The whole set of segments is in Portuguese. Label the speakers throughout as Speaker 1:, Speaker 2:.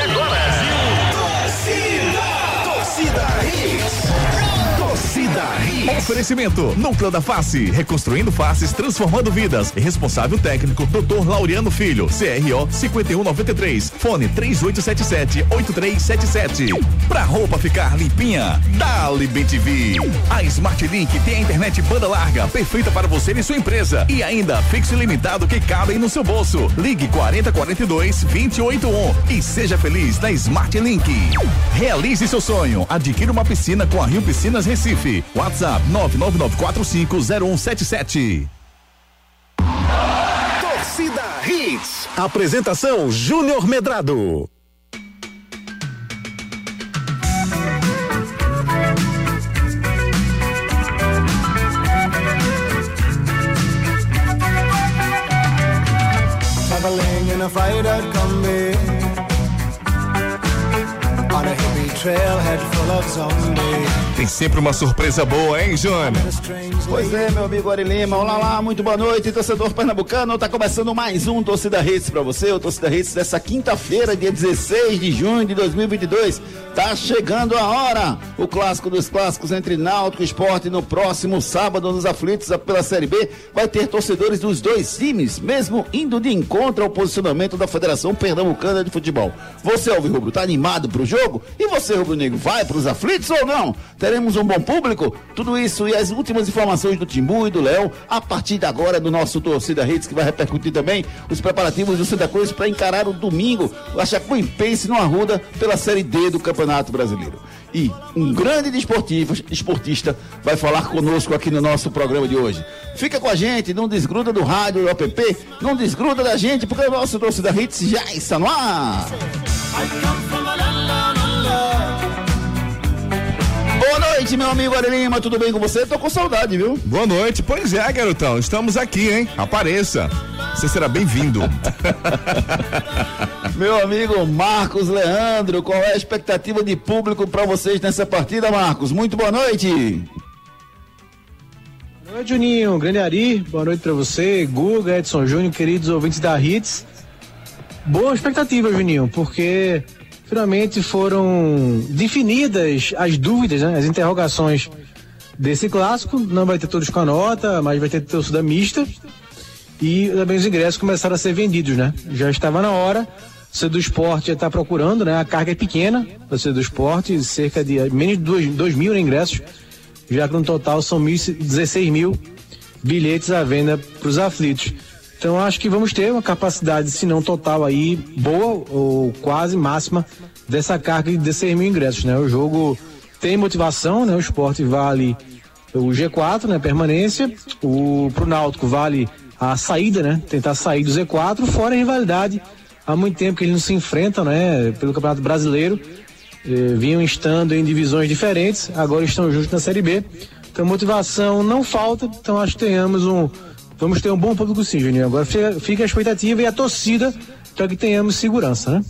Speaker 1: Agora.
Speaker 2: Oferecimento, Núcleo da Face, reconstruindo faces, transformando vidas. Responsável técnico, Dr. Laureano Filho, CRO 5193, fone 3877-8377. Pra roupa ficar limpinha, Dali BTV. A Smart Link tem a internet banda larga, perfeita para você e sua empresa. E ainda, fixo ilimitado que cabe no seu bolso. Ligue 4042 281 e seja feliz na Smart Link. Realize seu sonho. Adquira uma piscina com a Rio Piscinas Recife. WhatsApp 999450177.
Speaker 3: Torcida Hits. Apresentação Júnior Medrado.
Speaker 4: Traveling in a freighter combi On a hippie trailhead
Speaker 2: Tem sempre uma surpresa boa, hein, Júnior?
Speaker 5: Pois é, meu amigo Ari Lima. Olá lá, muito boa noite, torcedor pernambucano. Tá começando mais um Torcida Hits pra você, o Torcida Hits dessa quinta-feira, dia 16 de junho de 2022. Tá chegando a hora, o clássico dos clássicos entre Náutico e Esporte no próximo sábado nos aflitos pela Série B. Vai ter torcedores dos dois times, mesmo indo de encontro ao posicionamento da Federação Pernambucana de Futebol. Você, Alves Rubro, tá animado pro jogo? E você, Rubro Negro, vai pros aflitos ou não? Teremos um bom público? Tudo isso e as últimas informações do Timbu e do Léo a partir de agora do nosso Torcida Hits, que vai repercutir também os preparativos do Santa Cruz para encarar o domingo, o Chapecoense no Arruda pela Série D do Campeonato Brasileiro. E um grande desportivo, esportista vai falar conosco aqui no nosso programa de hoje. Fica com a gente, não desgruda do rádio do não desgruda da gente, porque o nosso Torcida Hits já está no ar. Boa noite, meu amigo Ari Lima, tudo bem com você? Tô com saudade, viu?
Speaker 2: Boa noite. Pois é, garotão. Estamos aqui, hein? Apareça. Você será bem-vindo.
Speaker 5: Meu amigo Marcos Leandro, qual é a expectativa de público para vocês nessa partida, Marcos? Muito boa noite.
Speaker 6: Boa noite, Juninho. Grande Ari, boa noite pra você, Guga, Edson Júnior, queridos ouvintes da Hits. Boa expectativa, Juninho, porque finalmente foram definidas as dúvidas, né, as interrogações desse clássico. Não vai ter todos com a nota, mas vai ter torcida mista. E também os ingressos começaram a ser vendidos, né? Já estava na hora. Você do esporte já está procurando, né? A carga é pequena, você do esporte, cerca de menos de 2 mil ingressos, já que no total são mil, 16 mil bilhetes à venda para os aflitos. Então acho que vamos ter uma capacidade, se não total aí, boa ou quase máxima dessa carga de 16 mil ingressos, né? O jogo tem motivação, né? O esporte vale o G4, né? Permanência. O pro Náutico vale a saída, né? Tentar sair do Z4, fora a rivalidade. Há muito tempo que eles não se enfrentam, né? Pelo Campeonato Brasileiro. Eh, vinham estando em divisões diferentes, agora estão juntos na Série B. Então motivação não falta, então acho que tenhamos um. Vamos ter um bom público sim, Juninho. Agora fica, fica a expectativa e a torcida para que tenhamos segurança, né?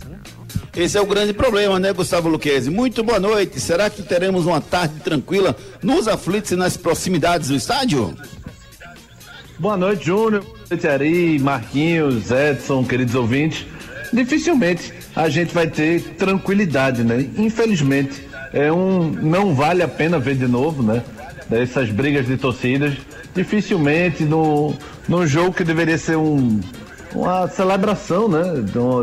Speaker 5: Esse é o grande problema, né, Gustavo Luquezzi? Muito boa noite. Será que teremos uma tarde tranquila nos aflitos e nas proximidades do estádio?
Speaker 7: Boa noite, Júnior. Boa noite, Ari, Marquinhos, Edson, queridos ouvintes. Dificilmente a gente vai ter tranquilidade, né? Infelizmente, é um não vale a pena ver de novo, né? Dessas brigas de torcidas. Dificilmente no, no jogo que deveria ser um, uma celebração, né?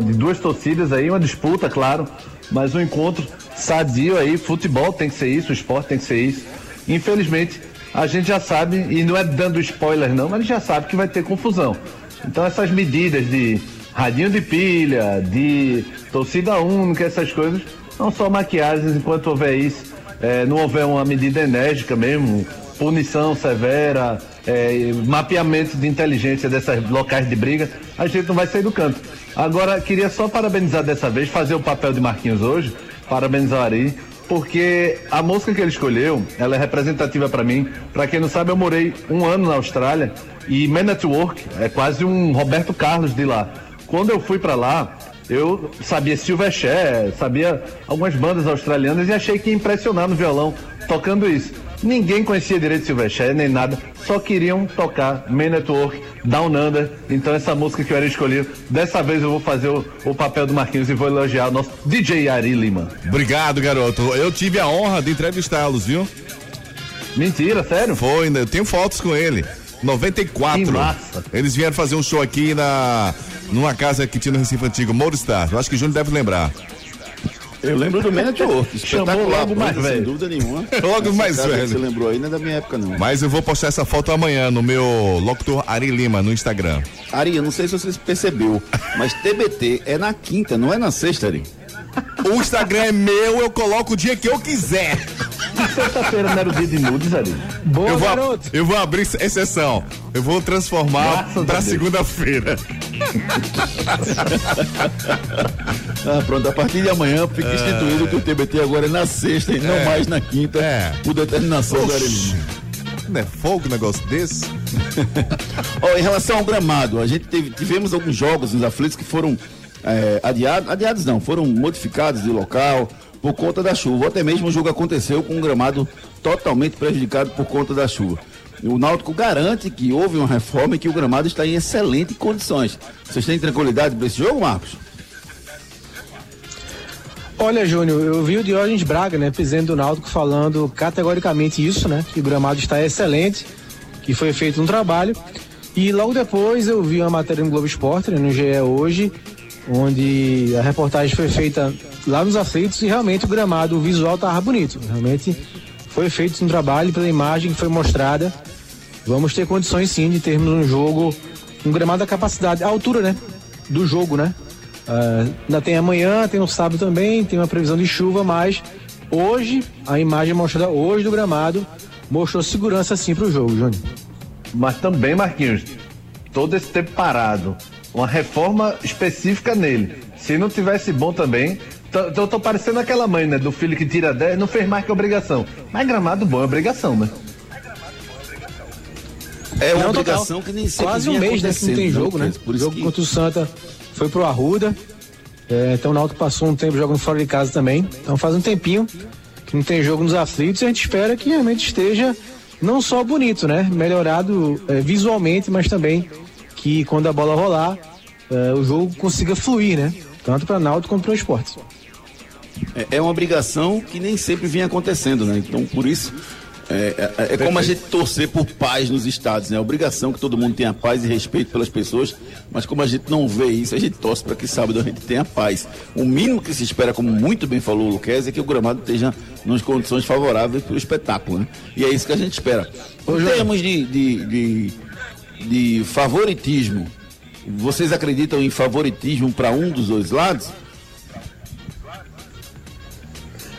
Speaker 7: De duas torcidas aí, uma disputa, claro, mas um encontro sadio aí. Futebol tem que ser isso, esporte tem que ser isso. Infelizmente, a gente já sabe, e não é dando spoiler não, mas a gente já sabe que vai ter confusão. Então essas medidas de radinho de pilha, de torcida única, essas coisas, não são maquiagens enquanto houver isso, é, não houver uma medida enérgica mesmo, punição severa, é, mapeamento de inteligência dessas locais de briga, a gente não vai sair do canto. Agora, queria só parabenizar dessa vez, fazer o papel de Marquinhos hoje, parabenizar Ari, porque a música que ele escolheu, ela é representativa para mim. Para quem não sabe, eu morei um ano na Austrália e Man at Work é quase um Roberto Carlos de lá. Quando eu fui para lá, eu sabia Silverchair, sabia algumas bandas australianas e achei que ia impressionar no violão tocando isso. Ninguém conhecia direito Silverchair, nem nada, só queriam tocar Man Network, Down Under. Então essa música que eu era escolhido, dessa vez eu vou fazer o, o papel do Marquinhos e vou elogiar o nosso DJ Ari Lima.
Speaker 2: Obrigado, garoto. Eu tive a honra de entrevistá-los, viu?
Speaker 7: Mentira, sério?
Speaker 2: Foi, né? eu tenho fotos com ele. 94.
Speaker 7: Que massa.
Speaker 2: Eles vieram fazer um show aqui na numa casa que tinha no Recife Antigo, Moristar. Eu acho que o Júnior deve lembrar.
Speaker 5: Eu lembro do Network. Espetacular,
Speaker 7: logo mais
Speaker 5: banda, sem
Speaker 7: velho.
Speaker 5: dúvida nenhuma.
Speaker 2: Logo
Speaker 5: Essa
Speaker 2: mais velho.
Speaker 5: Você lembrou aí, não é da minha época, não.
Speaker 2: Mas eu vou postar essa foto amanhã no meu locutor Ari Lima no Instagram.
Speaker 5: Ari, eu não sei se você percebeu, mas TBT é na quinta, não é na sexta, Ari.
Speaker 2: O Instagram é meu, eu coloco o dia que eu quiser.
Speaker 7: Sexta-feira não era o dia de nudes, Ari.
Speaker 6: Boa,
Speaker 2: Eu vou,
Speaker 6: garoto.
Speaker 2: eu vou abrir exceção. Eu vou transformar
Speaker 7: Graças
Speaker 2: pra segunda-feira.
Speaker 5: Ah, pronto, a partir de amanhã fica instituído que o TBT agora é na sexta e não
Speaker 2: É.
Speaker 5: mais na quinta,
Speaker 2: É.
Speaker 5: por determinação do
Speaker 2: Oxi.
Speaker 5: Lima.
Speaker 2: Não é fogo um negócio desse?
Speaker 5: Ó, em relação ao gramado, a gente teve- tivemos alguns jogos nos aflitos que foram é, adiados, adiados não, foram modificados de local por conta da chuva. Até mesmo o jogo aconteceu com um gramado totalmente prejudicado por conta da chuva. O Náutico garante que houve uma reforma e que o gramado está em excelentes condições. Vocês têm tranquilidade para esse jogo, Marcos?
Speaker 6: Olha, Júnior, eu vi o Diógenes Braga, né, presidente do Náutico, falando categoricamente isso, né, que o gramado está excelente, que foi feito um trabalho. E logo depois eu vi uma matéria no Globo Esporte, né, no GE hoje, onde a reportagem foi feita lá nos aflitos e realmente o gramado, o visual estava bonito. Realmente foi feito um trabalho pela imagem que foi mostrada. Vamos ter condições sim de termos um jogo, um gramado da capacidade, a altura, né, do jogo, né? Ah, ainda tem amanhã, tem no sábado também, tem uma previsão de chuva, mas hoje, a imagem mostrada hoje do gramado mostrou segurança sim pro jogo, Júnior.
Speaker 7: Mas também, Marquinhos, todo esse tempo parado, uma reforma específica nele. Se não tivesse bom também, eu tô parecendo aquela mãe, né, do filho que tira 10, não fez mais que obrigação. Mas gramado bom é obrigação, né?
Speaker 5: É uma
Speaker 6: Não,
Speaker 5: obrigação
Speaker 6: total.
Speaker 5: que nem sempre
Speaker 6: Quase um mês né, que não tem
Speaker 5: acontecendo,
Speaker 6: jogo, né?
Speaker 5: Por
Speaker 6: jogo
Speaker 5: que...
Speaker 6: contra o Santa foi pro Arruda. É, então o Náutico passou um tempo jogando fora de casa também. Então faz um tempinho que não tem jogo nos aflitos e a gente espera que realmente esteja não só bonito, né? Melhorado é, visualmente, mas também que quando a bola rolar, é, o jogo consiga fluir, né? Tanto para Náutico quanto para o esporte.
Speaker 5: É, é uma obrigação que nem sempre vinha acontecendo, né? Então, por isso, é, é- é como a gente torcer por paz nos estados, né? É obrigação que todo mundo tenha paz e respeito pelas pessoas, mas como a gente não vê isso, a gente torce para que sábado a gente tenha paz. O mínimo que se espera, como muito bem falou o Luquez, é que o gramado esteja nas condições favoráveis para o espetáculo, né? E é isso que a gente espera. Em termos de, de, de, de favoritismo, vocês acreditam em favoritismo para um dos dois lados?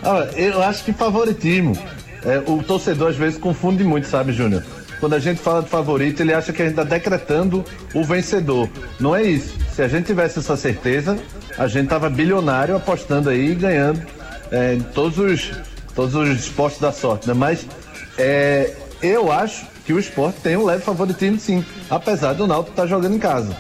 Speaker 7: Ah, eu acho que favoritismo. É, o torcedor às vezes confunde muito, sabe, Júnior? Quando a gente fala de favorito, ele acha que a gente está decretando o vencedor. Não é isso. Se a gente tivesse essa certeza, a gente tava bilionário apostando aí e ganhando é, todos os, todos os esportes da sorte, né? Mas é, eu acho que o esporte tem um leve favoritismo sim, apesar do Náutico estar jogando em casa.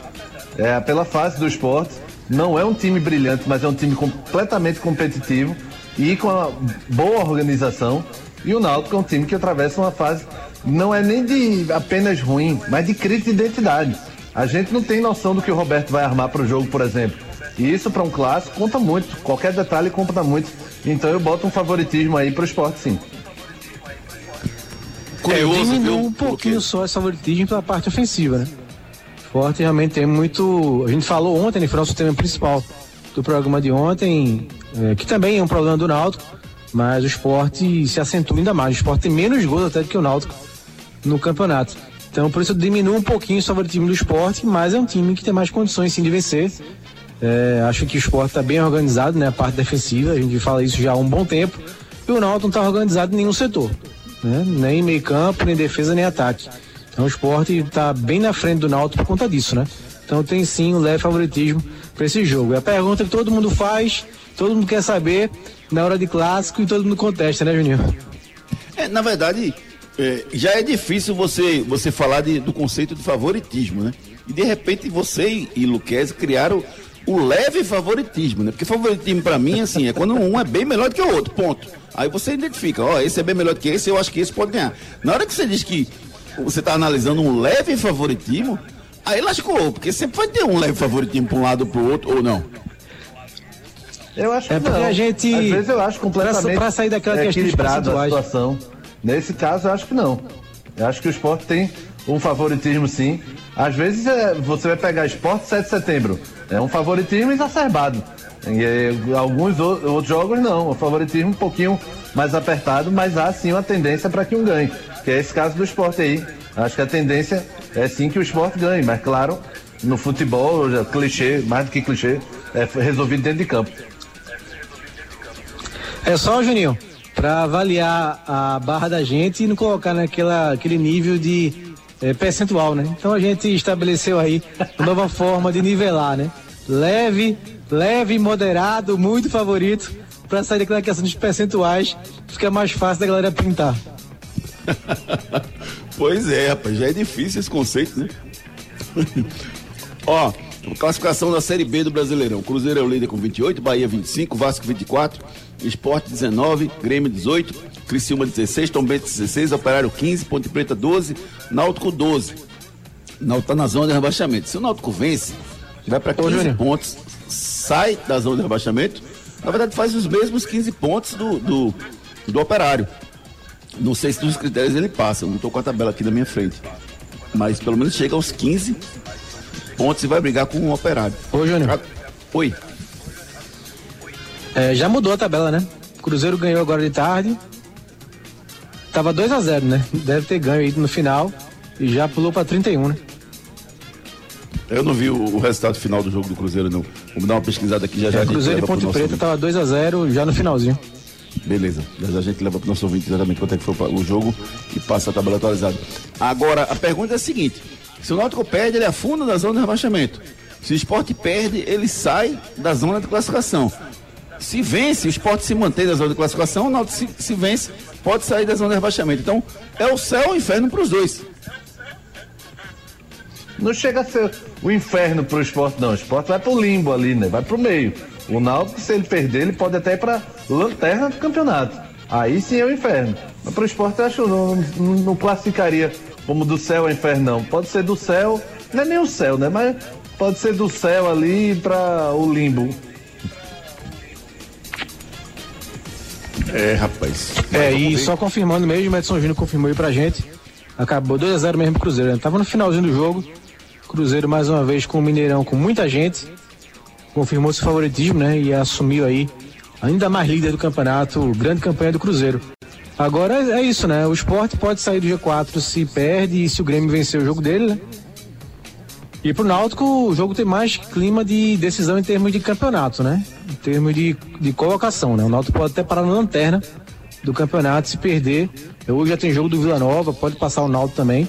Speaker 7: É, pela fase do esporte, não é um time brilhante, mas é um time completamente competitivo e com uma boa organização. E o Náutico é um time que atravessa uma fase, não é nem de apenas ruim, mas de crise de identidade. A gente não tem noção do que o Roberto vai armar para o jogo, por exemplo. E isso para um clássico conta muito. Qualquer detalhe conta muito. Então eu boto um favoritismo aí para o esporte, sim.
Speaker 5: Curioso,
Speaker 6: Diminuiu um pouquinho só esse favoritismo pela parte ofensiva, né? Forte realmente tem muito. A gente falou ontem, né? Foi nosso tema principal do programa de ontem, é, que também é um problema do Náutico, mas o esporte se acentua ainda mais. O esporte tem menos gols até do que o Náutico no campeonato. Então, por isso diminui um pouquinho o favoritismo do esporte, mas é um time que tem mais condições sim de vencer. É, acho que o esporte está bem organizado, né? A parte defensiva, a gente fala isso já há um bom tempo. E o Náutico não está organizado em nenhum setor, né? Nem meio campo, nem defesa, nem ataque. Então o esporte está bem na frente do Náutico por conta disso, né? Então tem sim um leve favoritismo para esse jogo. É a pergunta que todo mundo faz, todo mundo quer saber na hora de clássico e todo mundo contesta, né, Juninho?
Speaker 5: É, na verdade, é, já é difícil você, você falar de- do conceito de favoritismo, né? E de repente você e, e criaram o leve favoritismo, né? Porque favoritismo para mim, assim, é quando um é bem melhor do que o outro, ponto. Aí você identifica, ó, esse é bem melhor do que esse, eu acho que esse pode ganhar. Na hora que você diz que você está analisando um leve favoritismo, aí lascou, porque sempre vai ter um leve favoritismo para um lado ou para o outro, ou não.
Speaker 7: Eu acho que
Speaker 6: É porque
Speaker 7: não.
Speaker 6: a gente-
Speaker 7: Às vezes eu acho completamente
Speaker 6: pra- pra sair daquela questão de
Speaker 7: equilibrado a situação. Nesse caso, eu acho que não. Eu acho que o esporte tem um favoritismo, sim. Às vezes é, você vai pegar esporte 7 de setembro. É um favoritismo exacerbado. E, é, alguns outros jogos não. O favoritismo um pouquinho mais apertado, mas há sim uma tendência para que um ganhe. Que é esse caso do esporte aí. Acho que a tendência é sim que o esporte ganhe, mas claro, no futebol, já, clichê, mais do que clichê, é resolvido dentro de campo.
Speaker 6: É só, Juninho, para avaliar a barra da gente e não colocar naquela aquele nível de eh, percentual, né? Então a gente estabeleceu aí uma nova forma de nivelar, né? Leve, leve, moderado, muito favorito, para sair daquela questão dos percentuais, fica mais fácil da galera printar.
Speaker 5: Pois é, rapaz, já é difícil esse conceito, né? Ó, classificação da Série B do Brasileirão. Cruzeiro é o líder com 28, Bahia 25, Vasco 24, Esporte 19, Grêmio 18, Criciúma 16, Tombense 16, Operário 15, Ponte Preta 12, Náutico 12. Náutico tá na zona de rebaixamento. Se o Náutico vence, vai para 15
Speaker 6: Júnior.
Speaker 5: pontos, sai da zona de rebaixamento, na verdade faz os mesmos 15 pontos do, do, do Operário. Não sei se dos critérios ele passa, eu não tô com a tabela aqui na minha frente. Mas pelo menos chega aos 15 pontos e vai brigar com o Operário.
Speaker 6: Ô, Júnior.
Speaker 5: Oi.
Speaker 6: É, já mudou a tabela, né? O Cruzeiro ganhou agora de tarde. Tava 2 a 0 né? Deve ter ganho aí no final e já pulou para 31, né?
Speaker 5: Eu não vi o, o resultado final do jogo do Cruzeiro, não. Vamos dar uma pesquisada aqui já já.
Speaker 6: É, Cruzeiro e
Speaker 5: pro
Speaker 6: Ponte Preta
Speaker 5: ouvinte.
Speaker 6: tava 2 a 0 já no finalzinho.
Speaker 5: Beleza. Já já a gente leva pro nosso ouvinte exatamente quanto é que foi o jogo e passa a tabela atualizada. Agora, a pergunta é a seguinte: se o Náutico perde, ele afunda na zona de rebaixamento. Se o esporte perde, ele sai da zona de classificação. Se vence, o esporte se mantém na zona de classificação, o Náutico se, se vence, pode sair da zona de rebaixamento. Então, é o céu ou o inferno para os dois.
Speaker 7: Não chega a ser o inferno pro esporte, não. O esporte vai pro limbo ali, né? Vai pro meio. O Náutico, se ele perder, ele pode até ir pra lanterna do campeonato. Aí sim é o inferno. Mas pro esporte, eu acho que não, não, não classificaria como do céu ao inferno, não. Pode ser do céu, não é nem o céu, né? Mas pode ser do céu ali pra o limbo.
Speaker 5: É, rapaz.
Speaker 6: É, e só confirmando mesmo, o Edson Júnior confirmou aí pra gente. Acabou 2 a 0 mesmo pro Cruzeiro. né? Tava no finalzinho do jogo. Cruzeiro mais uma vez com o Mineirão com muita gente. Confirmou seu favoritismo, né? E assumiu aí ainda mais líder do campeonato, grande campanha do Cruzeiro. Agora é isso, né? O esporte pode sair do G4 se perde e se o Grêmio vencer o jogo dele, né? E pro Náutico, o jogo tem mais clima de decisão em termos de campeonato, né? Em termos de, de colocação, né? O Náutico pode até parar na lanterna do campeonato se perder. Hoje já tem jogo do Vila Nova, pode passar o Náutico também.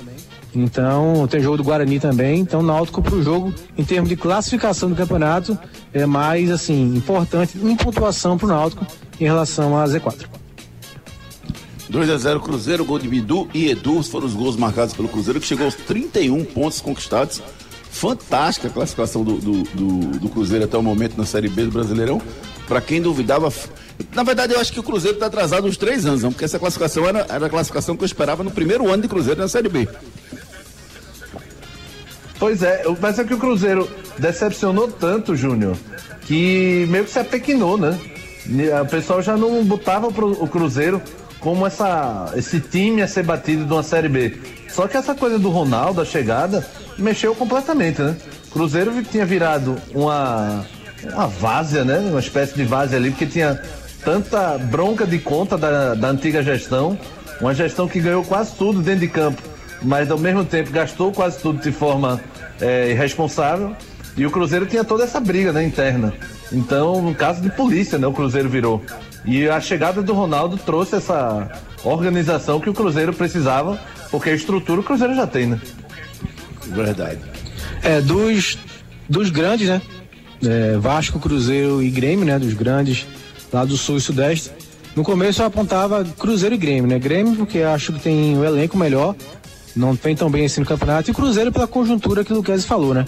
Speaker 6: Então, tem jogo do Guarani também. Então, o Náutico pro jogo, em termos de classificação do campeonato, é mais, assim, importante em pontuação pro Náutico em relação a Z4.
Speaker 5: 2 a 0 Cruzeiro, gol de Bidu e Edu foram os gols marcados pelo Cruzeiro, que chegou aos 31 pontos conquistados. Fantástica a classificação do, do, do- do Cruzeiro até o momento na Série B do Brasileirão. Para quem duvidava, na verdade eu acho que o Cruzeiro está atrasado uns três anos, não, porque essa classificação era, era a classificação que eu esperava no primeiro ano de Cruzeiro na Série B.
Speaker 7: Pois é, mas é que o Cruzeiro decepcionou tanto, Júnior, que meio que se apequinou, né? Ne- O pessoal já não botava pro- o Cruzeiro como essa, esse time a ser batido de uma Série B. Só que essa coisa do Ronaldo, a chegada, mexeu completamente, né? Cruzeiro tinha virado uma, uma várzea, né? Uma espécie de várzea ali, porque tinha tanta bronca de conta da, da antiga gestão, uma gestão que ganhou quase tudo dentro de campo, mas ao mesmo tempo gastou quase tudo de forma é, irresponsável. E o Cruzeiro tinha toda essa briga né, interna. Então, no caso de polícia, né, o Cruzeiro virou. E a chegada do Ronaldo trouxe essa organização que o Cruzeiro precisava, porque a estrutura o Cruzeiro já tem, né?
Speaker 5: Verdade.
Speaker 6: É, dos, dos grandes, né? É, Vasco, Cruzeiro e Grêmio, né? Dos grandes lá do Sul e Sudeste. No começo eu apontava Cruzeiro e Grêmio, né? Grêmio porque acho que tem o elenco melhor, não vem tão bem assim no campeonato, e Cruzeiro pela conjuntura que o Luquezzi falou, né?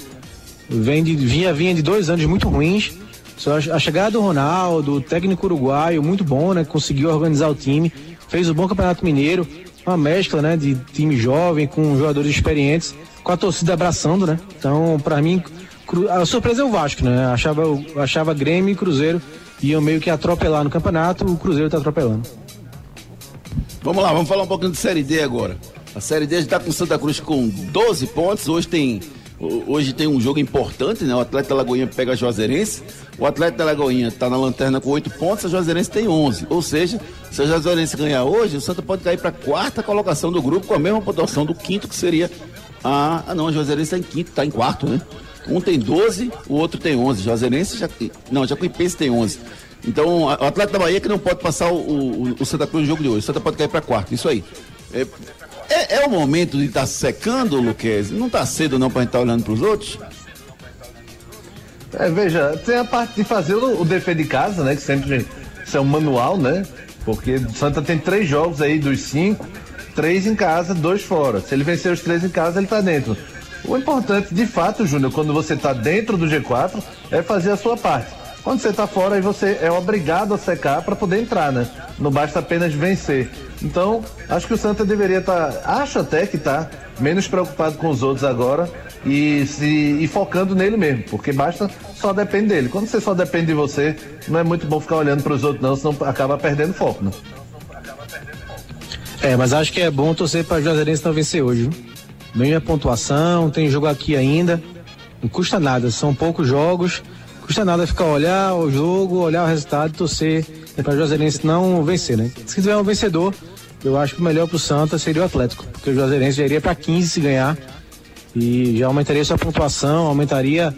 Speaker 6: Vem de, vinha, vinha de dois anos muito ruins. A chegada do Ronaldo, o técnico uruguaio, muito bom, né? Conseguiu organizar o time, fez o bom Campeonato Mineiro, uma mescla, né? De time jovem com jogadores experientes, com a torcida abraçando, né? Então, para mim, a surpresa é o Vasco, né? Achava, achava Grêmio e Cruzeiro iam meio que atropelar no campeonato, o Cruzeiro está atropelando.
Speaker 5: Vamos lá, vamos falar um pouquinho de Série D agora. A Série D está com Santa Cruz com 12 pontos. Hoje tem, hoje tem um jogo importante, né? O Atlético Lagoinha pega a Juazeirense. O Atlético Lagoinha está na lanterna com 8 pontos, a Juazeirense tem 11. Ou seja, se a Juazeirense ganhar hoje, o Santa pode cair para a quarta colocação do grupo com a mesma pontuação do quinto, que seria a. Ah, não, a Juazeirense está em quinto, está em quarto, né? Um tem 12, o outro tem 11. Juazeirense já. Não, Jacuipense tem 11. Então, o atleta da Bahia que não pode passar o, o, o Santa Cruz no jogo de hoje. O Santa pode cair para quarto. Isso aí. É, é, é, o momento de estar tá secando, Luquez? Não está cedo não para a gente estar tá olhando para os outros?
Speaker 7: É, veja, tem a parte de fazer o, o de casa, né? Que sempre isso é um manual, né? Porque o Santa tem três jogos aí dos cinco, três em casa, dois fora. Se ele vencer os três em casa, ele está dentro. O importante, de fato, Júnior, quando você está dentro do G4, é fazer a sua parte. Quando você está fora, aí você é obrigado a secar para poder entrar, né? Não basta apenas vencer. Então, acho que o Santa deveria estar, tá, acho até que está menos preocupado com os outros agora e se e focando nele mesmo, porque basta só depende dele. Quando você só depende de você, não é muito bom ficar olhando para os outros não, senão acaba perdendo foco, né?
Speaker 6: É, mas acho que é bom torcer para Juazeirense não vencer hoje. Viu? A pontuação, tem jogo aqui ainda. Não custa nada, são poucos jogos. Custa nada ficar olhar o jogo, olhar o resultado, torcer é para o Juazeirense não vencer, né? Se tiver um vencedor, eu acho que o melhor para o Santa seria o Atlético, porque o Juazeirense já iria para 15 se ganhar e já aumentaria sua pontuação, aumentaria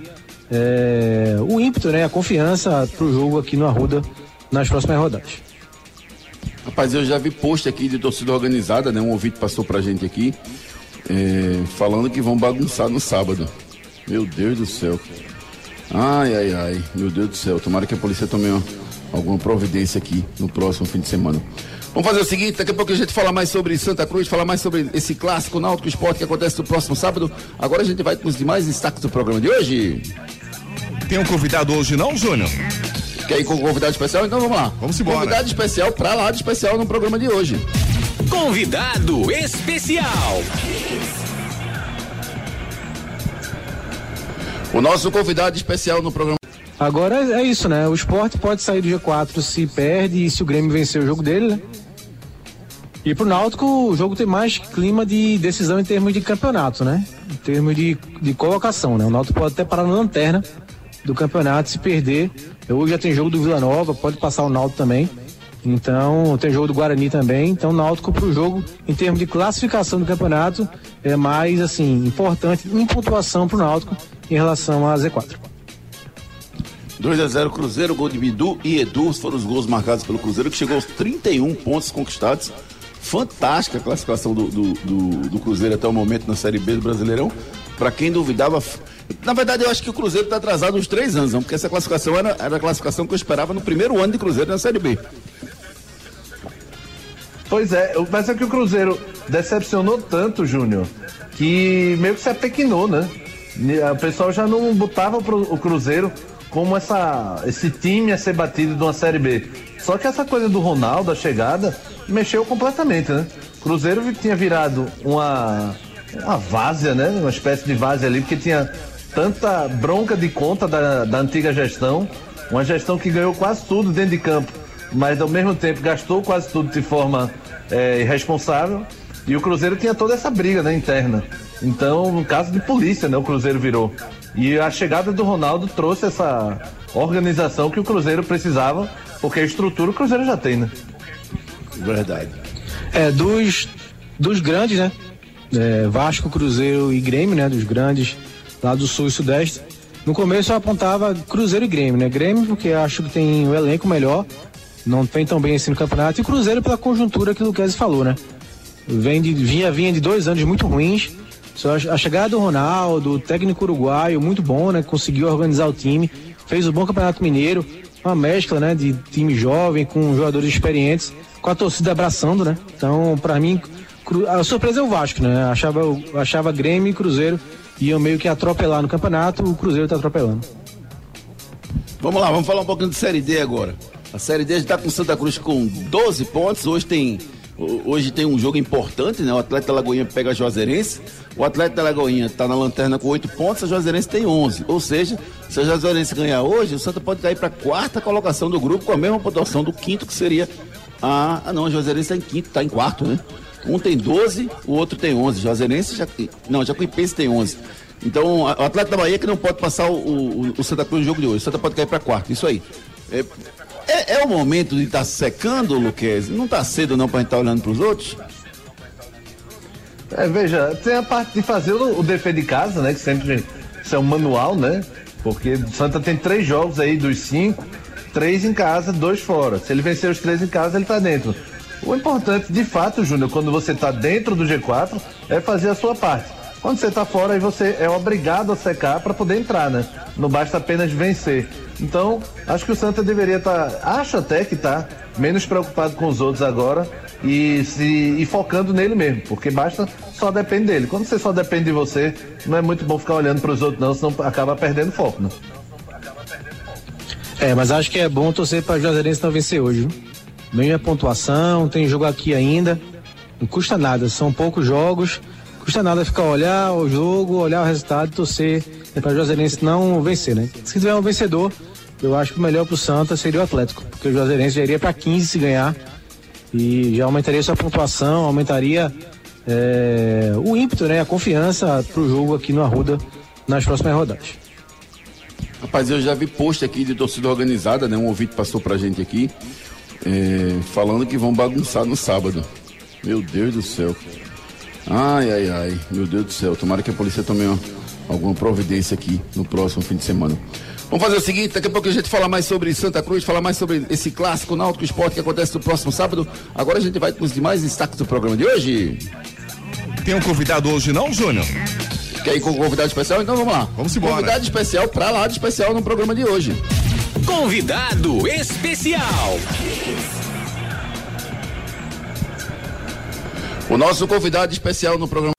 Speaker 6: é, o ímpeto, né? A confiança para o jogo aqui no Arruda nas próximas rodadas.
Speaker 5: Rapaz, eu já vi post aqui de torcida organizada, né? Um ouvinte passou pra gente aqui é, falando que vão bagunçar no sábado. Meu Deus do céu. Ai, ai, ai. Meu Deus do céu. Tomara que a polícia tome uma, alguma providência aqui no próximo fim de semana. Vamos fazer o seguinte, daqui a pouco a gente fala mais sobre Santa Cruz, fala mais sobre esse clássico náutico esporte que acontece no próximo sábado. Agora a gente vai com os demais destaques do programa de hoje.
Speaker 2: Tem um convidado hoje não, Júnior?
Speaker 5: Quer ir com um convidado especial? Então vamos lá.
Speaker 2: Vamos embora.
Speaker 5: Convidado especial para lá de especial no programa de hoje.
Speaker 3: Convidado especial.
Speaker 5: O nosso convidado especial no programa.
Speaker 6: Agora é isso, né? O esporte pode sair do G4 se perde e se o Grêmio vencer o jogo dele, né? E pro Náutico, o jogo tem mais clima de decisão em termos de campeonato, né? Em termos de, de colocação, né? O Náutico pode até parar na lanterna do campeonato se perder. Hoje já tem jogo do Vila Nova, pode passar o Náutico também. Então, tem jogo do Guarani também. Então, o Náutico para o jogo, em termos de classificação do campeonato, é mais, assim, importante em pontuação para o Náutico em relação a Z4.
Speaker 5: 2 a 0 Cruzeiro, gol de Bidu e Edu foram os gols marcados pelo Cruzeiro, que chegou aos 31 pontos conquistados. Fantástica a classificação do, do, do, do Cruzeiro até o momento na Série B do Brasileirão. Para quem duvidava, na verdade eu acho que o Cruzeiro está atrasado uns três anos, porque essa classificação era, era a classificação que eu esperava no primeiro ano de Cruzeiro na Série B.
Speaker 7: Pois é, mas é que o Cruzeiro decepcionou tanto, Júnior, que meio que se apequinou, né? O pessoal já não botava o Cruzeiro como essa, esse time a ser batido de uma Série B. Só que essa coisa do Ronaldo, a chegada, mexeu completamente, né? Cruzeiro tinha virado uma, uma várzea, né? Uma espécie de várzea ali, porque tinha tanta bronca de conta da, da antiga gestão, uma gestão que ganhou quase tudo dentro de campo, mas ao mesmo tempo gastou quase tudo de forma é, irresponsável. E o Cruzeiro tinha toda essa briga né, interna. Então, no caso de polícia, né, o Cruzeiro virou. E a chegada do Ronaldo trouxe essa organização que o Cruzeiro precisava, porque a estrutura o Cruzeiro já tem, né?
Speaker 5: Verdade.
Speaker 6: É, dos, dos grandes, né? É, Vasco, Cruzeiro e Grêmio, né? Dos grandes lá do Sul e Sudeste. No começo eu apontava Cruzeiro e Grêmio, né? Grêmio porque acho que tem o um elenco melhor, não vem tão bem assim no campeonato, e Cruzeiro pela conjuntura que o Luquezzi falou, né? Vem de, vinha, vinha de dois anos muito ruins. Só a chegada do Ronaldo, técnico uruguaio, muito bom, né? Conseguiu organizar o time, fez o bom campeonato mineiro, uma mescla, né? De time jovem com jogadores experientes, com a torcida abraçando, né? Então, para mim, a surpresa é o Vasco, né? Achava, achava Grêmio e Cruzeiro iam meio que atropelar no campeonato, o Cruzeiro está atropelando.
Speaker 5: Vamos lá, vamos falar um pouquinho de Série D agora. A Série D está com Santa Cruz com 12 pontos. Hoje tem, hoje tem um jogo importante, né? O Atleta Lagoinha pega a Juazeirense. O Atleta Lagoinha está na lanterna com 8 pontos, a Juazeirense tem 11. Ou seja, se a Juazeirense ganhar hoje, o Santa pode cair para a quarta colocação do grupo com a mesma pontuação do quinto, que seria a. Ah, não, a Juazeirense está em quinto, está em quarto, né? Um tem 12, o outro tem 11. Juazeirense já. Não, Jacuipense tem 11. Então, o Atleta da Bahia que não pode passar o, o, o Santa Cruz no jogo de hoje. O Santa pode cair para quarto, isso aí. É, é, é, o momento de estar tá secando, Luquezzi? Não está cedo não para a gente estar tá olhando para os outros?
Speaker 7: É, veja, tem a parte de fazer o, o de casa, né? Que sempre isso é um manual, né? Porque Santa tem três jogos aí dos cinco, três em casa, dois fora. Se ele vencer os três em casa, ele está dentro. O importante, de fato, Júnior, quando você está dentro do G4, é fazer a sua parte. Quando você está fora, aí você é obrigado a secar para poder entrar, né? Não basta apenas vencer. Então, acho que o Santa deveria estar, tá, acho até que está menos preocupado com os outros agora e se e focando nele mesmo, porque basta só depende dele. Quando você só depende de você, não é muito bom ficar olhando para os outros não, senão acaba perdendo foco, né?
Speaker 6: É, mas acho que é bom torcer para o Juazeirense não vencer hoje. Viu? a pontuação, tem jogo aqui ainda. Não custa nada, são poucos jogos custa nada ficar olhar o jogo, olhar o resultado e torcer para o Juazeirense não vencer, né? Se tiver um vencedor, eu acho que o melhor para o Santa seria o Atlético, porque o Juazeirense já iria para 15 se ganhar e já aumentaria sua pontuação, aumentaria é, o ímpeto, né? A confiança para o jogo aqui no Arruda nas próximas rodadas.
Speaker 5: Rapaz, eu já vi post aqui de torcida organizada, né? Um ouvinte passou pra gente aqui, é, falando que vão bagunçar no sábado. Meu Deus do céu. Ai, ai, ai, meu Deus do céu. Tomara que a polícia tome uma, alguma providência aqui no próximo fim de semana. Vamos fazer o seguinte, daqui a pouco a gente fala mais sobre Santa Cruz, falar mais sobre esse clássico náutico esporte que acontece no próximo sábado. Agora a gente vai com os demais destaques do programa de hoje.
Speaker 2: Tem um convidado hoje não, Júnior?
Speaker 5: Quer ir com um convidado especial? Então vamos lá.
Speaker 2: Vamos embora.
Speaker 5: Convidado especial pra lá de especial no programa de hoje.
Speaker 3: Convidado especial.
Speaker 5: O nosso convidado especial no programa.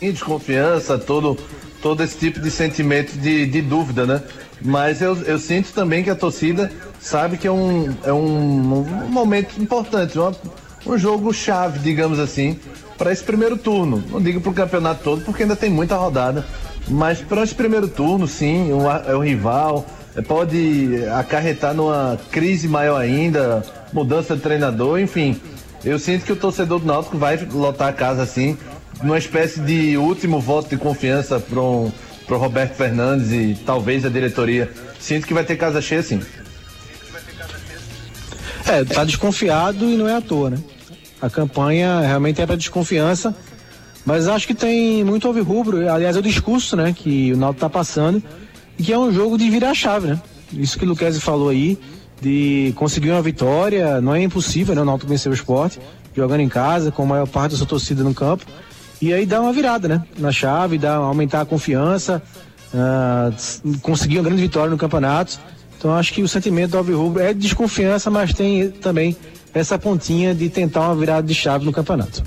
Speaker 7: Desconfiança, todo, todo esse tipo de sentimento de, de dúvida, né? Mas eu, eu sinto também que a torcida sabe que é um, é um, um momento importante, uma, um jogo chave, digamos assim, para esse primeiro turno. Não digo para o campeonato todo, porque ainda tem muita rodada. Mas para esse primeiro turno, sim, um, é um rival, é, pode acarretar numa crise maior ainda, mudança de treinador, enfim. Eu sinto que o torcedor do Náutico vai lotar a casa assim, numa espécie de último voto de confiança para o Roberto Fernandes e talvez a diretoria. Sinto que vai ter casa cheia sim.
Speaker 6: É, tá desconfiado e não é à toa, né? A campanha realmente é para desconfiança, mas acho que tem muito ouve rubro, aliás, é o discurso, né, que o Náutico tá passando, e que é um jogo de virar chave, né? Isso que o Luquezzi falou aí, de conseguir uma vitória. Não é impossível, né? O Náutico o esporte, jogando em casa, com a maior parte da sua torcida no campo. E aí dá uma virada, né? Na chave, dá, aumentar a confiança, uh, conseguir uma grande vitória no campeonato. Então acho que o sentimento do Alvirrubro é de desconfiança, mas tem também essa pontinha de tentar uma virada de chave no campeonato.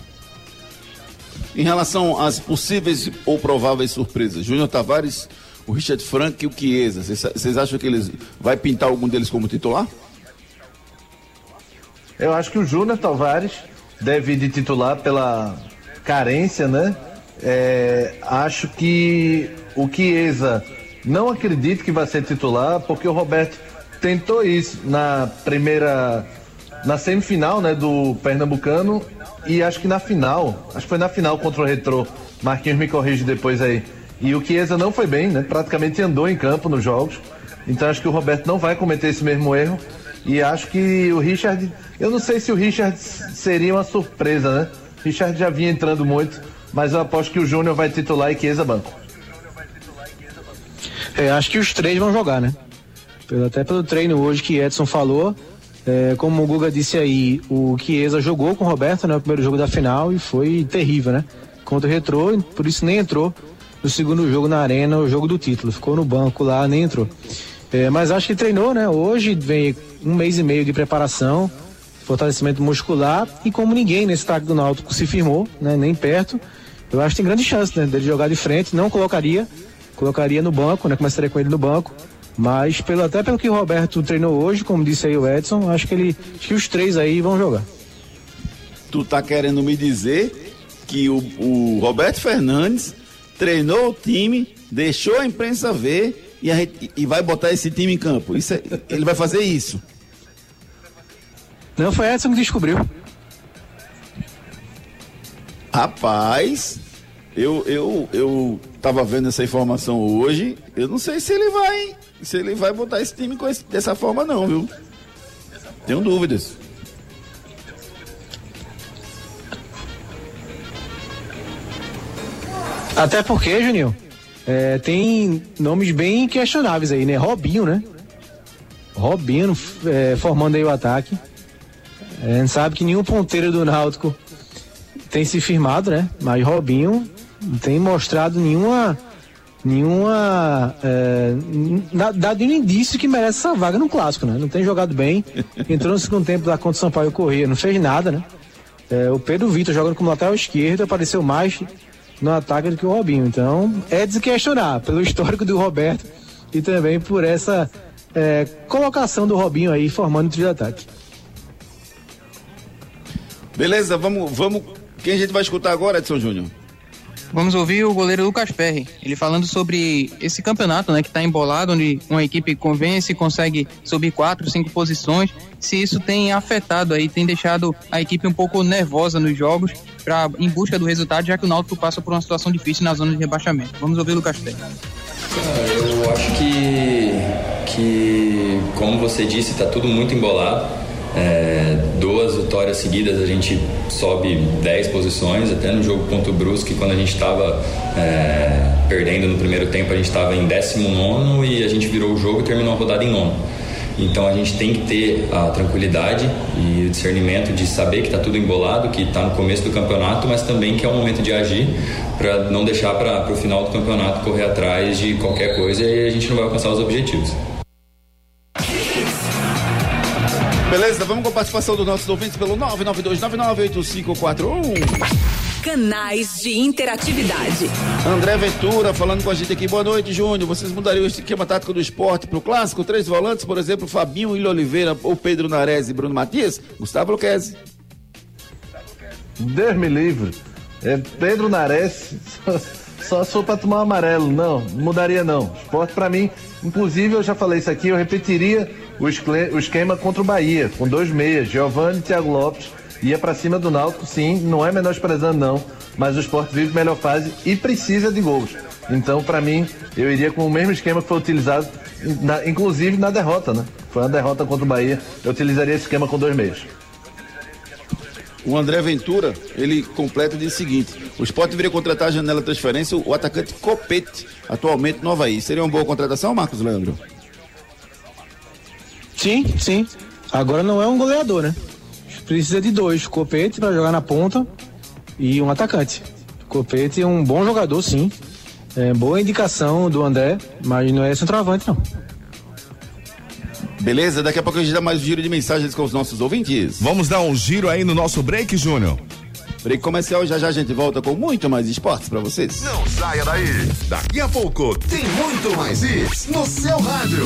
Speaker 5: Em relação às possíveis ou prováveis surpresas, Júnior Tavares o Richard Frank e o Chiesa. Vocês acham que eles vai pintar algum deles como titular?
Speaker 7: Eu acho que o Júnior Tavares deve ir de titular pela carência, né? É, acho que o Chiesa não acredito que vai ser titular, porque o Roberto tentou isso na primeira, na semifinal, né, do Pernambucano e acho que na final, acho que foi na final contra o Retrô. Marquinhos me corrige depois aí. E o Chiesa não foi bem, né? Praticamente andou em campo nos jogos. Então acho que o Roberto não vai cometer esse mesmo erro. E acho que o Richard. Eu não sei se o Richard seria uma surpresa, né? Richard já vinha entrando muito, mas eu aposto que o Júnior vai titular e Chiesa banco.
Speaker 6: É, acho que os três vão jogar, né? Até pelo treino hoje que Edson falou. É, como o Guga disse aí, o Chiesa jogou com o Roberto, né? O primeiro jogo da final e foi terrível, né? Contra o Retrô, por isso nem entrou no segundo jogo na arena, o jogo do título. Ficou no banco lá, nem entrou. É, mas acho que treinou, né? Hoje vem um mês e meio de preparação, fortalecimento muscular e como ninguém nesse ataque do Náutico se firmou, né? Nem perto. eu acho que tem grande chance né, dele jogar de frente. Não colocaria, colocaria no banco, né? Começaria com ele no banco. Mas pelo, até pelo que o Roberto treinou hoje, como disse aí o Edson, acho que ele. Acho que os três aí vão jogar.
Speaker 5: Tu tá querendo me dizer que o, o Roberto Fernandes treinou o time, deixou a imprensa ver e, gente, e vai botar esse time em campo. Isso é, ele vai fazer isso.
Speaker 6: Não, foi Edson que descobriu.
Speaker 5: Rapaz, eu, eu, eu tava vendo essa informação hoje. Eu não sei se ele vai. Se ele vai botar esse time esse, dessa forma, não, viu? Tenho dúvidas.
Speaker 6: Até porque, Juninho, é, tem nomes bem questionáveis aí, né? Robinho, né? Robinho é, formando aí o ataque. É, a gente sabe que nenhum ponteiro do Náutico tem se firmado, né? Mas Robinho não tem mostrado nenhuma nenhuma é, dado nenhum indício que merece essa vaga no clássico, né? Não tem jogado bem, entrou no segundo tempo da contra o Sampaio Corrêa, não fez nada, né? É, o Pedro Vitor jogando como lateral esquerdo apareceu mais no ataque do que o Robinho, então é de se questionar pelo histórico do Roberto e também por essa é, colocação do Robinho aí formando o trio de ataque.
Speaker 5: Beleza, vamos, vamos. Quem a gente vai escutar agora, Edson Júnior?
Speaker 1: Vamos ouvir o goleiro Lucas Perry, ele falando sobre esse campeonato, né, que está embolado, onde uma equipe convence, consegue subir quatro, cinco posições, se isso tem afetado aí, tem deixado a equipe um pouco nervosa nos jogos, pra, em busca do resultado, já que o Náutico passa por uma situação difícil na zona de rebaixamento. Vamos ouvir o Lucas Perry.
Speaker 8: Eu acho que, que como você disse, está tudo muito embolado é, duas vitórias seguidas a gente sobe 10 posições, até no jogo contra o Brusque, quando a gente estava é, perdendo no primeiro tempo, a gente estava em 19 e a gente virou o jogo e terminou a rodada em nono. Então a gente tem que ter a tranquilidade e o discernimento de saber que está tudo embolado, que está no começo do campeonato, mas também que é o momento de agir para não deixar para o final do campeonato correr atrás de qualquer coisa e a gente não vai alcançar os objetivos.
Speaker 5: Beleza, vamos com a participação dos nossos ouvintes pelo 992998541.
Speaker 9: Canais de interatividade.
Speaker 5: André Ventura falando com a gente aqui. Boa noite, Júnior. Vocês mudariam o esquema tático do esporte para o clássico? Três volantes, por exemplo, Fabinho, Ilho Oliveira ou Pedro Nares e Bruno Matias? Gustavo Luquezzi.
Speaker 7: Deus me livre. É Pedro Nares, só sou para tomar amarelo. Não, mudaria não. Esporte para mim, inclusive eu já falei isso aqui, eu repetiria o esquema contra o Bahia, com dois meias, Giovanni e Thiago Lopes. Ia para cima do Náutico, sim, não é menosprezando não, mas o esporte vive melhor fase e precisa de gols. Então, para mim, eu iria com o mesmo esquema que foi utilizado, na, inclusive na derrota, né? Foi uma derrota contra o Bahia, eu utilizaria esse esquema com dois meias.
Speaker 5: O André Ventura, ele completa diz o seguinte: o esporte deveria contratar a janela transferência o atacante Copete, atualmente no Havaí. Seria uma boa contratação, Marcos Leandro?
Speaker 6: Sim, sim. Agora não é um goleador, né? Precisa de dois, Copete para jogar na ponta e um atacante. Copete é um bom jogador, sim. É, boa indicação do André, mas não é centroavante, não.
Speaker 5: Beleza, daqui a pouco a gente dá mais um giro de mensagens com os nossos ouvintes.
Speaker 2: Vamos dar um giro aí no nosso break, Júnior.
Speaker 5: Break comercial, já já a gente volta com muito mais esportes para vocês.
Speaker 2: Não saia daí. Daqui a pouco tem muito mais isso no seu rádio.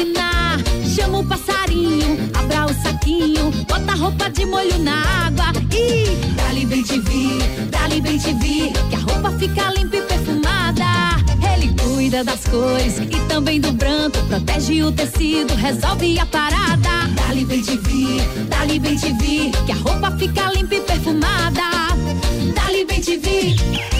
Speaker 10: Máquina. Chama o passarinho, abra o saquinho, bota a roupa de molho na água e dali bem te vi, dali bem te vi, que a roupa fica limpa e perfumada. Ele cuida das cores e também do branco, protege o tecido, resolve a parada. Dali bem te vi, dali bem te vi, que a roupa fica limpa e perfumada. Dali bem te vi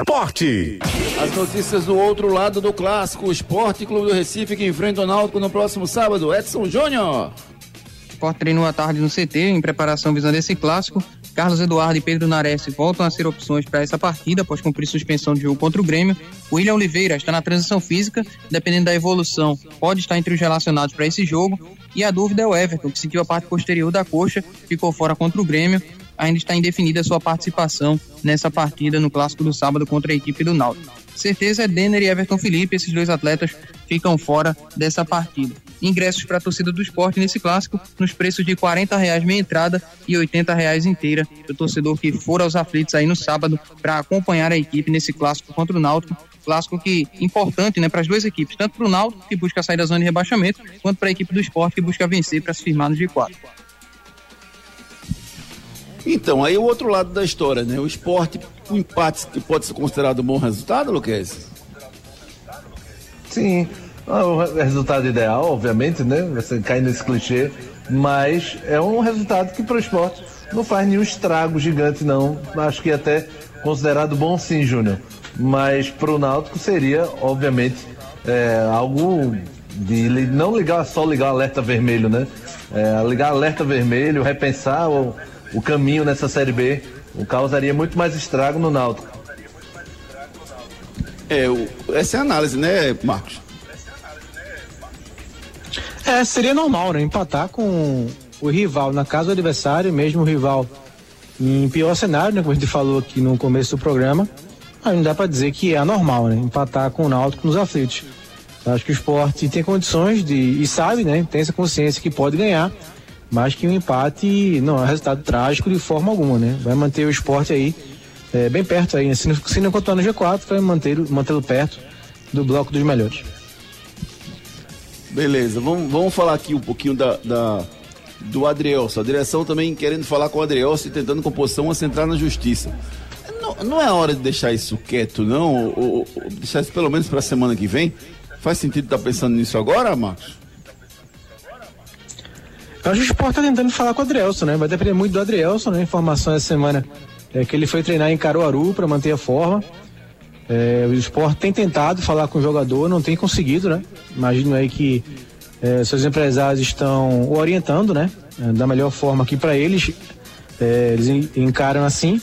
Speaker 2: Esporte.
Speaker 5: As notícias do outro lado do clássico, o Esporte Clube do Recife que enfrenta o Náutico no próximo sábado. Edson Júnior.
Speaker 1: O Sport treinou à tarde no CT em preparação visando esse clássico. Carlos Eduardo e Pedro Nares voltam a ser opções para essa partida após cumprir suspensão de jogo contra o Grêmio. O William Oliveira está na transição física, dependendo da evolução, pode estar entre os relacionados para esse jogo. E a dúvida é o Everton, que sentiu a parte posterior da coxa, ficou fora contra o Grêmio. Ainda está indefinida sua participação nessa partida no clássico do sábado contra a equipe do Náutico. Certeza é Denner e Everton Felipe, esses dois atletas ficam fora dessa partida. Ingressos para a torcida do esporte nesse clássico nos preços de R$ reais meia entrada e R$ reais inteira. O torcedor que for aos aflitos aí no sábado para acompanhar a equipe nesse clássico contra o Náutico. Clássico que importante né, para as duas equipes, tanto para o Náutico, que busca sair da zona de rebaixamento, quanto para a equipe do esporte, que busca vencer para se firmar no G4.
Speaker 5: Então, aí o outro lado da história, né? O esporte, o empate que pode ser considerado um bom resultado, Luquez?
Speaker 7: Sim, ah, o resultado ideal, obviamente, né? Você cai nesse clichê, mas é um resultado que para o esporte não faz nenhum estrago gigante, não. Acho que até considerado bom sim, Júnior. Mas para o Náutico seria, obviamente, é, algo de não ligar só ligar alerta vermelho, né? É, ligar alerta vermelho, repensar o, o caminho nessa Série B, o causaria muito mais estrago no Náutico.
Speaker 5: É, o, essa é a análise, né, Marcos?
Speaker 6: É, seria normal, né? Empatar com o rival na casa do adversário, mesmo o rival em pior cenário, né? Como a gente falou aqui no começo do programa. Aí não dá para dizer que é anormal, né? Empatar com o Náutico nos aflitos. Acho que o esporte tem condições de. e sabe, né? Tem essa consciência que pode ganhar, mas que um empate não é um resultado trágico de forma alguma, né? Vai manter o esporte aí é, bem perto aí, né? Se não, se não continuar no G4, vai mantê-lo mantê perto do bloco dos melhores.
Speaker 5: Beleza, vamos, vamos falar aqui um pouquinho da, da do Adrielso. A direção também querendo falar com o Adrielso e tentando composição a centrar na justiça. Não, não é hora de deixar isso quieto, não? Ou, ou deixar isso pelo menos para a semana que vem? Faz sentido estar tá pensando nisso agora, Marcos?
Speaker 6: Acho que o Sport está tentando falar com o Adrielson, né? Vai depender muito do Adrielson, né? Informação essa semana é que ele foi treinar em Caruaru para manter a forma. É, o esporte tem tentado falar com o jogador, não tem conseguido, né? Imagino aí que é, seus empresários estão orientando, né? É, da melhor forma aqui para eles. É, eles encaram assim.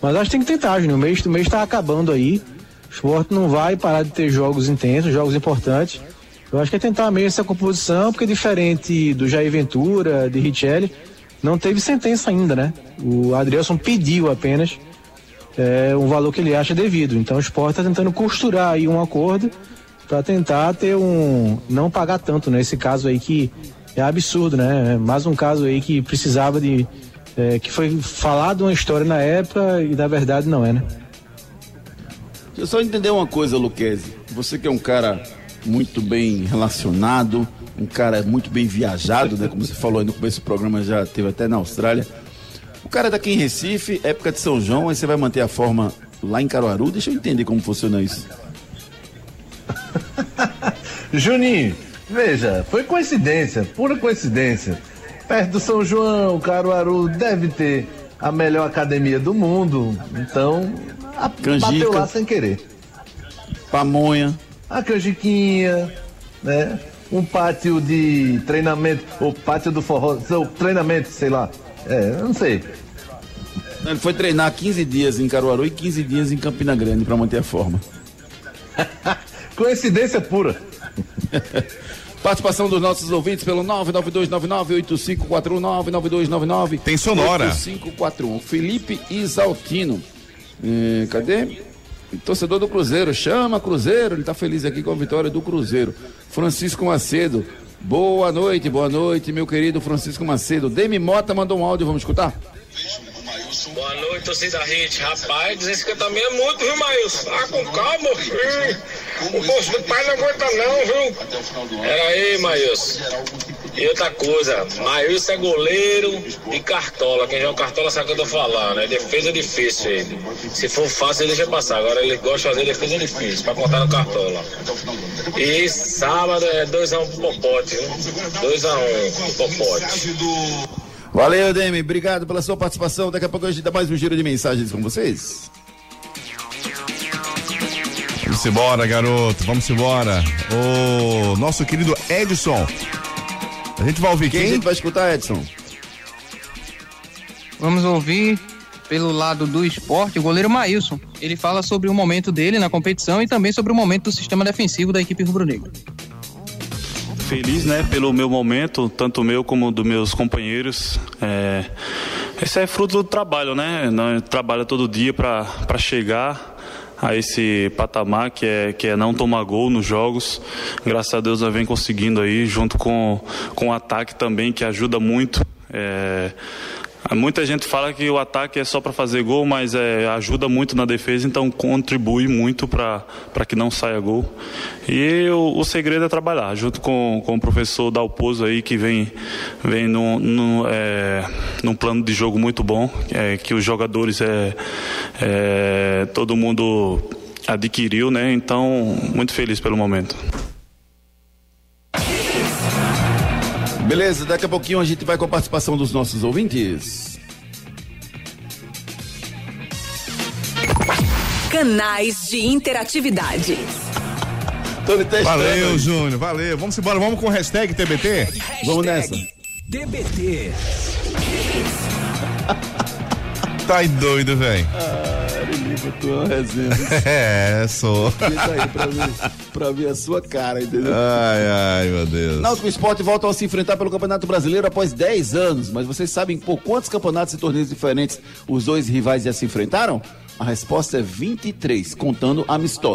Speaker 6: Mas acho que tem que tentar, Júnior. O mês, o mês está acabando aí. O esporte não vai parar de ter jogos intensos, jogos importantes. Eu acho que é tentar mesmo essa composição, porque diferente do Jair Ventura, de Richelli, não teve sentença ainda, né? O Adrielson pediu apenas é, um valor que ele acha devido. Então o esporte está tentando costurar aí um acordo para tentar ter um. não pagar tanto, né? Caso aí que é absurdo, né? É mais um caso aí que precisava de. É, que foi falado uma história na época e na verdade não é, né?
Speaker 5: Deixa eu só entender uma coisa, Luquezzi. Você que é um cara muito bem relacionado, um cara muito bem viajado, né? Como você falou aí no começo do programa, já teve até na Austrália. O cara daqui em Recife, época de São João, aí você vai manter a forma lá em Caruaru? Deixa eu entender como funciona isso.
Speaker 7: Juninho, veja, foi coincidência, pura coincidência. Perto do São João, Caruaru deve ter a melhor academia do mundo, então a, bateu lá sem querer.
Speaker 5: Pamonha.
Speaker 7: A canjiquinha, né? Um pátio de treinamento, ou pátio do forró, treinamento, sei lá. É, não sei.
Speaker 5: Ele foi treinar 15 dias em Caruaru e 15 dias em Campina Grande para manter a forma.
Speaker 7: Coincidência pura.
Speaker 5: Participação dos nossos ouvintes pelo 992998541
Speaker 2: Tem sonora.
Speaker 5: 8541. Felipe Isaltino. Eh, cadê? Torcedor do Cruzeiro, chama Cruzeiro, ele tá feliz aqui com a vitória do Cruzeiro. Francisco Macedo, boa noite, boa noite, meu querido Francisco Macedo. Demi Mota mandou um áudio, vamos escutar?
Speaker 11: Boa noite, torcida Hit. Rapaz, 250 mil é muito, viu, Maílson? Ah, com calma, filho. O bolso do pai não aguenta não, viu? Era aí, Maílson. E outra coisa, Maílson é goleiro e cartola. Quem joga cartola sabe o que eu tô falando. É defesa difícil ele. Se for fácil, ele deixa passar. Agora ele gosta de fazer defesa difícil, pra contar no cartola. E sábado é 2x1 um pro Popote, viu? 2x1 um pro Popote.
Speaker 5: Valeu, Demi, obrigado pela sua participação. Daqui a pouco a gente dá mais um giro de mensagens com vocês.
Speaker 2: Vamos embora, garoto. Vamos embora. O nosso querido Edson. A gente vai ouvir
Speaker 5: Quem a
Speaker 2: quem?
Speaker 5: gente vai escutar, Edson?
Speaker 1: Vamos ouvir pelo lado do esporte o goleiro Maílson. Ele fala sobre o momento dele na competição e também sobre o momento do sistema defensivo da equipe rubro-negra.
Speaker 12: Feliz, né, pelo meu momento, tanto meu como dos meus companheiros. É, esse é fruto do trabalho, né? Trabalha todo dia para chegar a esse patamar que é, que é não tomar gol nos jogos. Graças a Deus nós vem conseguindo aí, junto com, com o ataque também, que ajuda muito. É, Muita gente fala que o ataque é só para fazer gol, mas é, ajuda muito na defesa, então contribui muito para que não saia gol. E o, o segredo é trabalhar, junto com, com o professor Dalpozo aí, que vem, vem num, num, é, num plano de jogo muito bom, é, que os jogadores é, é, todo mundo adquiriu, né? Então, muito feliz pelo momento.
Speaker 5: Beleza, daqui a pouquinho a gente vai com a participação dos nossos ouvintes.
Speaker 9: Canais de interatividade.
Speaker 2: Valeu. Júnior. Valeu. Vamos embora. Vamos com o hashtag TBT?
Speaker 5: Vamos nessa.
Speaker 3: TBT.
Speaker 2: Tá doido, velho.
Speaker 5: Ah, Lima, tu é uma resenha.
Speaker 2: É, sou.
Speaker 5: Aí pra ver, pra ver a sua cara, entendeu?
Speaker 2: Ai, ai, meu Deus.
Speaker 5: Náutico Esporte voltam a se enfrentar pelo Campeonato Brasileiro após 10 anos. Mas vocês sabem por quantos campeonatos e torneios diferentes os dois rivais já se enfrentaram? A resposta é 23, contando amistosos.